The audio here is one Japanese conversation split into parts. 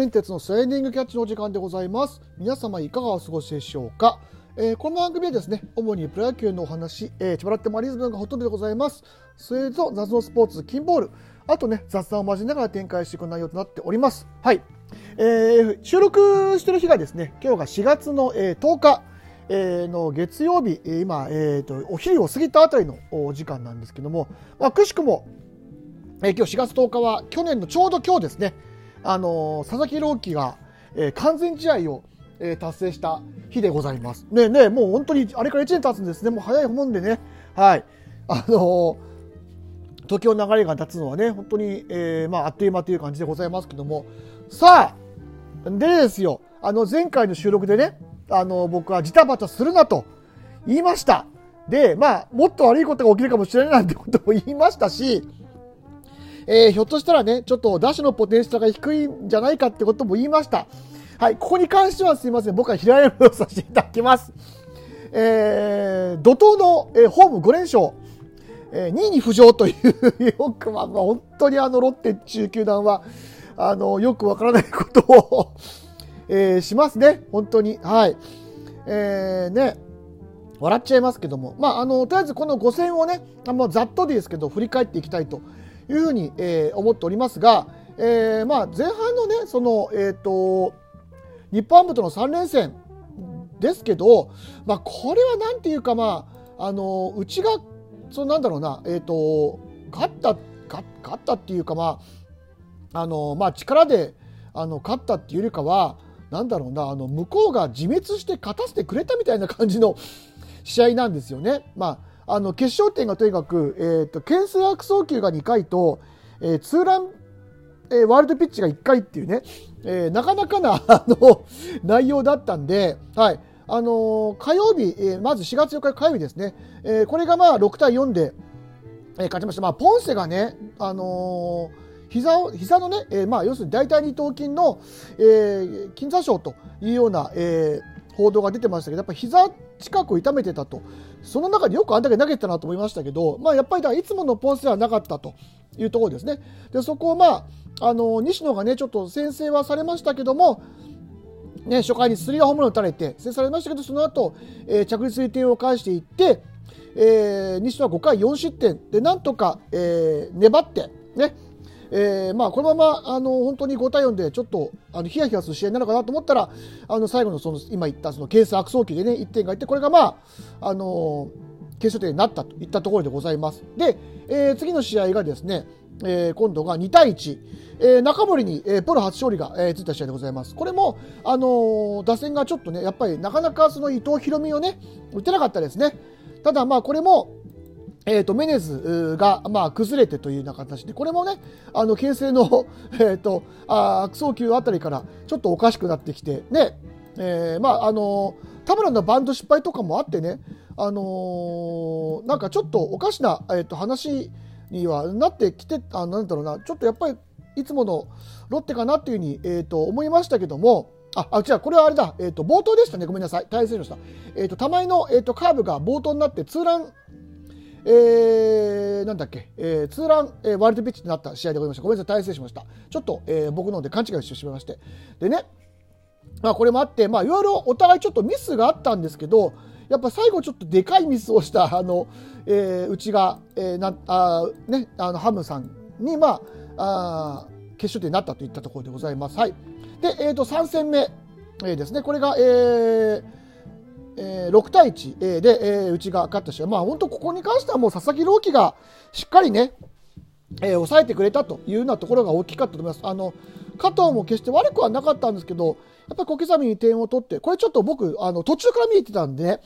連鉄のスライディングキャッチのお時間でございます。皆様いかがお過ごしでしょうか、えー、この番組はですね主にプロ野球のお話、えー、千葉ラッテマリズムがほとんどでございます。それと謎のスポーツ金ボール。あとね雑談を交えながら展開していく内容となっております。はい、えー、収録してる日がですね今日が4月の、えー、10日。え、の月曜日、今、えーと、お昼を過ぎたあたりのお時間なんですけども、まあ、くしくも、えー、今日4月10日は去年のちょうど今日ですね、あの佐々木朗希が、えー、完全試合を、えー、達成した日でございます。ねねもう本当にあれから1年経つんですね。もう早いもんでね。はい。あの時の流れが立つのはね、本当に、えー、まあ、あっという間という感じでございますけども。さあ、でですよ、あの、前回の収録でね、あの、僕はジタバタするなと言いました。で、まあ、もっと悪いことが起きるかもしれないなんてことも言いましたし、えー、ひょっとしたらね、ちょっと打手のポテンシャルが低いんじゃないかってことも言いました。はい、ここに関してはすいません、僕は平山をさせていただきます。えー、怒涛の、えー、ホーム5連勝、えー、2位に浮上というよく、まあ、本当にあのロッテ中球団は、あの、よくわからないことをえー、しますね、本当に。はい。えー、ね、笑っちゃいますけども、まあ、あの、とりあえずこの5戦をね、あのざっとですけど、振り返っていきたいというふうに、えー、思っておりますが、えー、まあ前半のね、その、え、ー、と、日本ハムとの3連戦ですけど、まあこれはなんていうかまあ、あの、うちが、そのなんだろうな、えっ、ー、と、勝った、勝ったっていうかまあ、あの、まあ力で、あの、勝ったっていうよりかは、なんだろうな、あの、向こうが自滅して勝たせてくれたみたいな感じの試合なんですよね。まあ、あの決勝点がとにかく、えーと、牽制悪送球が2回と、えー、ツーラン、えー、ワールドピッチが1回っていうね、えー、なかなかな あの内容だったんで、はいあの火曜日、えまず4月4日火曜日ですね、えこれがまあ6対4で、え勝ちました。まあ、ポンセがね、あの膝を膝のね、えまあ、要するに大腿二頭筋の、えー、筋座症というような、え報道が出てましたけど、やっぱ膝近く痛めてたと。その中でよくあんだけ投げてたなと思いましたけど、まあ、やっぱりだいつものポンスではなかったというところですね。で、そこをまあ、あの、西野がね、ちょっと先制はされましたけども、ね、初回にスリーホームランを打たれて、先制されましたけど、その後、えー、着実に点を返していって、えー、西野は5回4失点で、なんとか、えー、粘って、ね、えー、まあ、このままあの本当に5対4でちょっとあのヒヤヒヤする試合なるかなと思ったらあの最後のその今言ったそのケース悪送球でね1点がいってこれがまああの決勝点になったといったところでございます。で、えー、次の試合がですね、えー、今度が2対1、えー、中森に、えー、プロ初勝利が、えー、ついた試合でございます。これも、あの、打線がちょっとね、やっぱりなかなかその伊藤大海をね、打てなかったですね。ただまあこれも、えーと、メネズが、まあ、崩れてというような形でこれもねあの牽制の、えーと、あ悪送球あたりからちょっとおかしくなってきてね、えー、まああの田村のバンド失敗とかもあってね、あのー、なんかちょっとおかしな、えーと、話にはなってきてあなんだろうなちょっとやっぱりいつものロッテかなっていうふうに、えー、と思いましたけどもあ、あ、違う、これはあれだ、えっ、ー、と、冒頭でしたね。ごめんなさい。大変失礼しました。えっ、ー、と、玉井の、えっ、ー、と、カーブが冒頭になって、ツーランえー、なんだっけ、えー、ツーラン、えー、ワイルドピッチになった試合でございました。ごめんなさい、大成しました。ちょっと、えー、僕の方で勘違いしてしまいまして。でね、まあ、これもあって、まあ、いろいろお互いちょっとミスがあったんですけど、やっぱ最後ちょっとでかいミスをした、あの、えー、うちが、えー、な、あね、あの、ハムさんに、まあ、あ決勝点になったといったところでございます。はい。で、えっ、ー、と、3戦目、えー、ですね、これが、えー、えー、6対1で、えー、うちが勝った試合、まあ、本当、ここに関してはもう佐々木朗希がしっかりね、えー、抑えてくれたというようなところが大きかったと思います。あの加藤も決して悪くはなかったんですけど、やっぱり小刻みに点を取って、これちょっと僕、あの途中から見に行ってたんでね、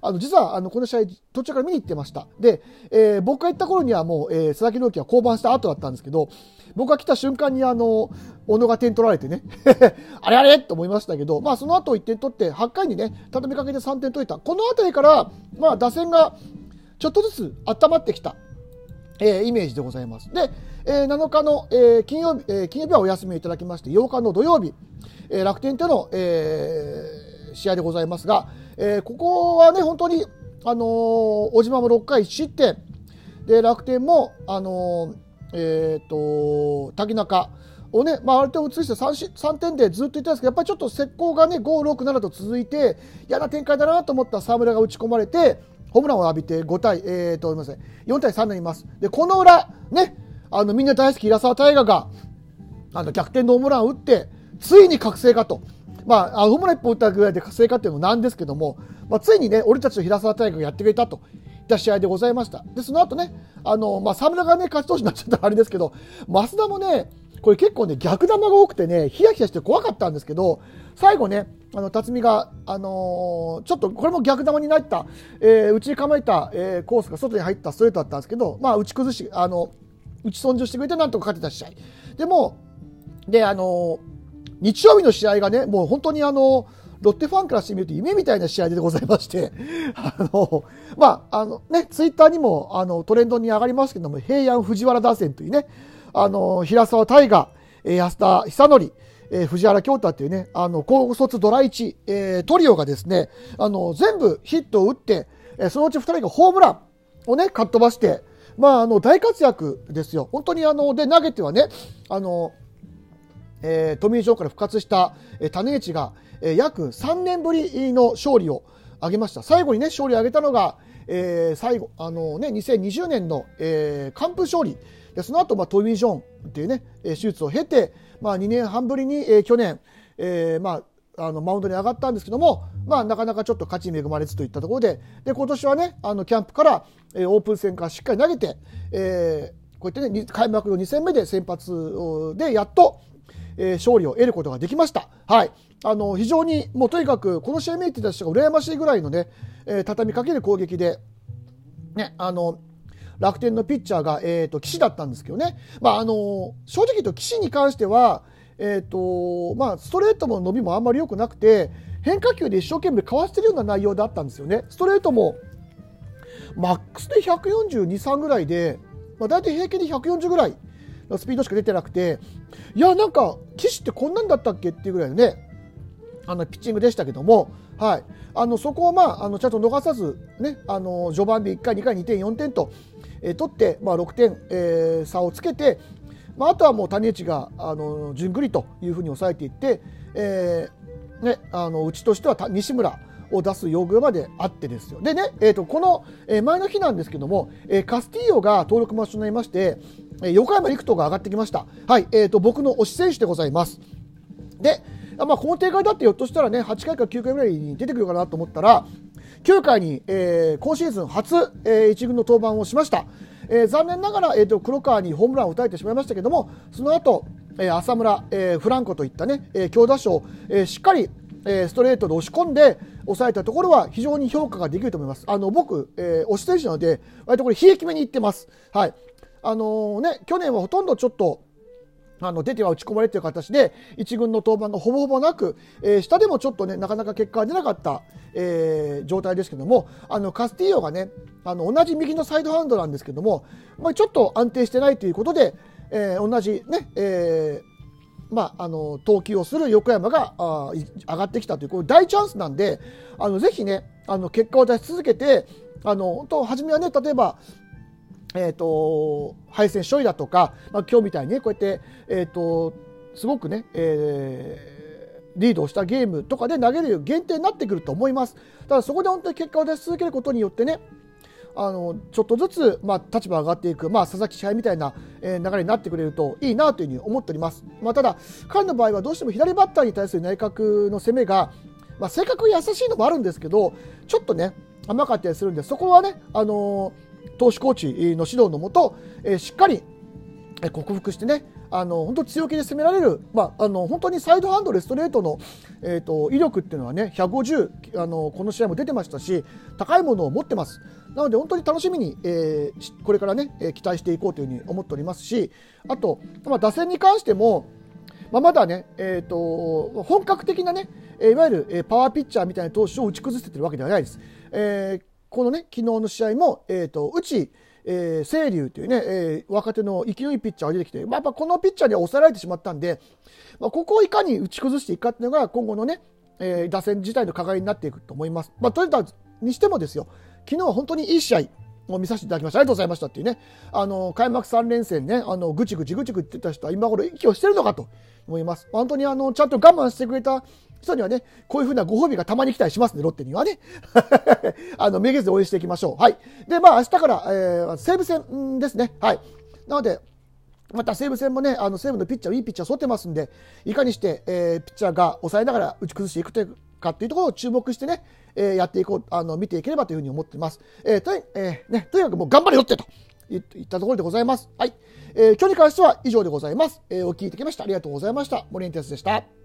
あの実はあのこの試合、途中から見に行ってました。で、えー、僕が行った頃にはもう、えー、佐々木朗希は降板した後だったんですけど、僕が来た瞬間にあの、小野が点取られてね あれあれと思いましたけど、まあその後1点取って、8回にね、畳みかけて3点取れた。この辺りから、まあ打線がちょっとずつ温まってきた、えー、イメージでございます。で、えー、7日の、えー、金曜日、えー、金曜日はお休みいただきまして、8日の土曜日、えー、楽天との、えー、試合でございますが、えー、ここはね、本当に、あのー、小島も6回1失点、で、楽天も、あのーえーと、滝中をね、まあ、ある程度移して 3, 3点でずっといったんですけど、やっぱりちょっと石膏がね、5、6、7と続いて、嫌な展開だなと思った沢村が打ち込まれて、ホームランを浴びて5対、えー、と、すみません、4対3になります。で、この裏、ね、あの、みんな大好き平沢大河が、あの、逆転のホームランを打って、ついに覚醒かと。まあ、ホームラン1本打ったぐらいで覚醒かっていうのもなんですけども、まあ、ついにね、俺たちの平沢大河がやってくれたと。った試合でございました。で、その後ね、あの、まあ、沢村がね、勝ち投手になっちゃったらあれですけど、増田もね、これ結構ね、逆球が多くてね、ヒヤヒヤして怖かったんですけど、最後ね、あの、辰巳が、あのー、ちょっとこれも逆球になった、えー、内に構えた、えー、コースが外に入ったストレートだったんですけど、まあ、打ち崩し、あの、打ち損じをしてくれてなんとか勝てた試合。でも、で、あの日曜日の試合がね、もう本当にあのロッテファンからしてみると夢みたいな試合でございまして、あの、まあ、あのね、ツイッターにもあのトレンドに上がりますけども、平安藤原打線というね、あの、平沢大河、安田久則、えー、藤原京太っていうね、あの、高卒ドラ1、えー、トリオがですね、あの、全部ヒットを打って、えー、そのうち2人がホームランをね、かっ飛ばして、まあ、あの、大活躍ですよ。本当にあの、で、投げてはね、あの、えー、トミー・ジョーから復活した、えー、種市が、えー、約3年ぶりの勝利を挙げました。最後にね、勝利を挙げたのが、えー、最後、あのね、2020年の、えー、完封勝利。で、その後、まあ、トミー・ジョンっていうね、手術を経て、まあ、2年半ぶりに、えー、去年、えー、まあ、あの、マウンドに上がったんですけども、まあ、なかなかちょっと勝ちに恵まれずといったところで、で、今年はね、あの、キャンプから、えー、オープン戦からしっかり投げて、えー、こうやってね、開幕の2戦目で先発でやっと、えー、勝利を得ることができました。はい。あの、非常に、もうとにかく、この試合見えてた人が羨ましいぐらいのね、えー、畳みかける攻撃で、ね、あの、楽天のピッチャーが、えっ、ー、と、岸だったんですけどね。まあ、あの、正直言うと岸に関しては、え、ー、と、まあ、ストレートも伸びもあんまり良くなくて、変化球で一生懸命かわしてるような内容だったんですよね。ストレートも、マックスで142、3ぐらいで、まあ、大体平均で140ぐらいのスピードしか出てなくて、いや、なんか、岸ってこんなんだったっけっていうぐらいのね、あのピッチングでしたけども、はい、あのそこを、まあ、あのちゃんと逃さず、ね、あの序盤で1回、2回、2点、4点と、えー、取って、まあ、6点、えー、差をつけて、まあ、あとはもう谷内があの順繰りというふうに抑えていって、えーね、あのうちとしては西村を出す用具まであってですよ。でね、えーと、この、え前の日なんですけども、えー、カスティーヨが登録抹消になりまして、え、横山陸斗が上がってきました。はい、えーと、僕の推し選手でございます。で、まあ、この展開だってひょっとしたらね、8回か9回ぐらいに出てくるかなと思ったら、9回に、えー、今シーズン初、えー、1軍の登板をしました。えー、残念ながら、えーと、黒川にホームランを打たれてしまいましたけども、その後、えー、浅村、えー、フランコといったね、えー、強打賞、えー、しっかり、え、ストレートで押し込んで抑えたところは非常に評価ができると思います。あの僕、えー、推し選手なので、割とこれ、冷え決めにいってます。はい。あのー、ね、去年はほとんどちょっと、あの出ては打ち込まれという形で1軍の登板がほぼほぼなく、えー、下でもちょっとねなかなか結果が出なかった、えー、状態ですけどもあのカスティーヨがねあの同じ右のサイドハンドなんですけども、まあ、ちょっと安定してないということで、えー、同じね、えまあ、あの投球をする横山があ上がってきたというこれ大チャンスなんであのぜひねあの結果を出し続けてあの本当初めはね例えばえーと、配線処理だとか、まあ、今日みたいにねこうやって、えーと、すごくね、えー、リードをしたゲームとかで投げる限定になってくると思います。ただそこで本当に結果を出し続けることによってねあのちょっとずつ、まあ、立場が上がっていく、まあ、佐々木支配みたいな、えー、流れになってくれるといいなというふうに思っております、まあ、ただ彼の場合はどうしても左バッターに対する内角の攻めが、まあ、性格優しいのもあるんですけどちょっとね甘かったりするんでそこはね、あのー投手コーチの指導のもと、えしっかり克服してねあの本当強気で攻められる、まあ、あの本当にサイドハンドレストレートの、えーと、威力っていうのはね150あのこの試合も出てましたし高いものを持ってますなので本当に楽しみに、えー、これからねえ期待していこうというふうに思っておりますしあと、まあ、打線に関しても、まあ、まだね、えーと、本格的なねいわゆるパワーピッチャーみたいな投手を打ち崩せてるわけではないです。えーこのね、昨日の試合も、えっ、ー、と、内、えー、清流というね、えー、若手の勢いピッチャーが出てきて、まあ、やっぱこのピッチャーには抑えられてしまったんで、まあ、ここをいかに打ち崩していくかっていうのが今後のね、えー、打線自体の課題になっていくと思います。まあ、とにかくにしてもですよ、昨日は本当にいい試合を見させていただきました。ありがとうございましたっていうね、あの、開幕3連戦ね、あの、ぐちぐちぐちぐち言ってた人は今頃息をしてるのかと思います。本当にあの、ちゃんと我慢してくれた人にはね、こういうふうなご褒美がたまに来たりしますね、ロッテにはね。あの、めげず応援していきましょう。はい。で、まあ、明日から、えー、西武戦ですね。はい。なので、また西武戦もね、あの西武のピッチャー、いいピッチャー揃ってますんで、いかにして、えー、ピッチャーが抑えながら打ち崩していくというかっていうところを注目してね、えー、やっていこう、あの、見ていければというふうに思ってます。えー、と、えー、ね、とにかくもう頑張れよってと言ったところでございます。はい。えー、今日に関しては以上でございます。えー、お聞いてきました。ありがとうございました。森エンテスでした。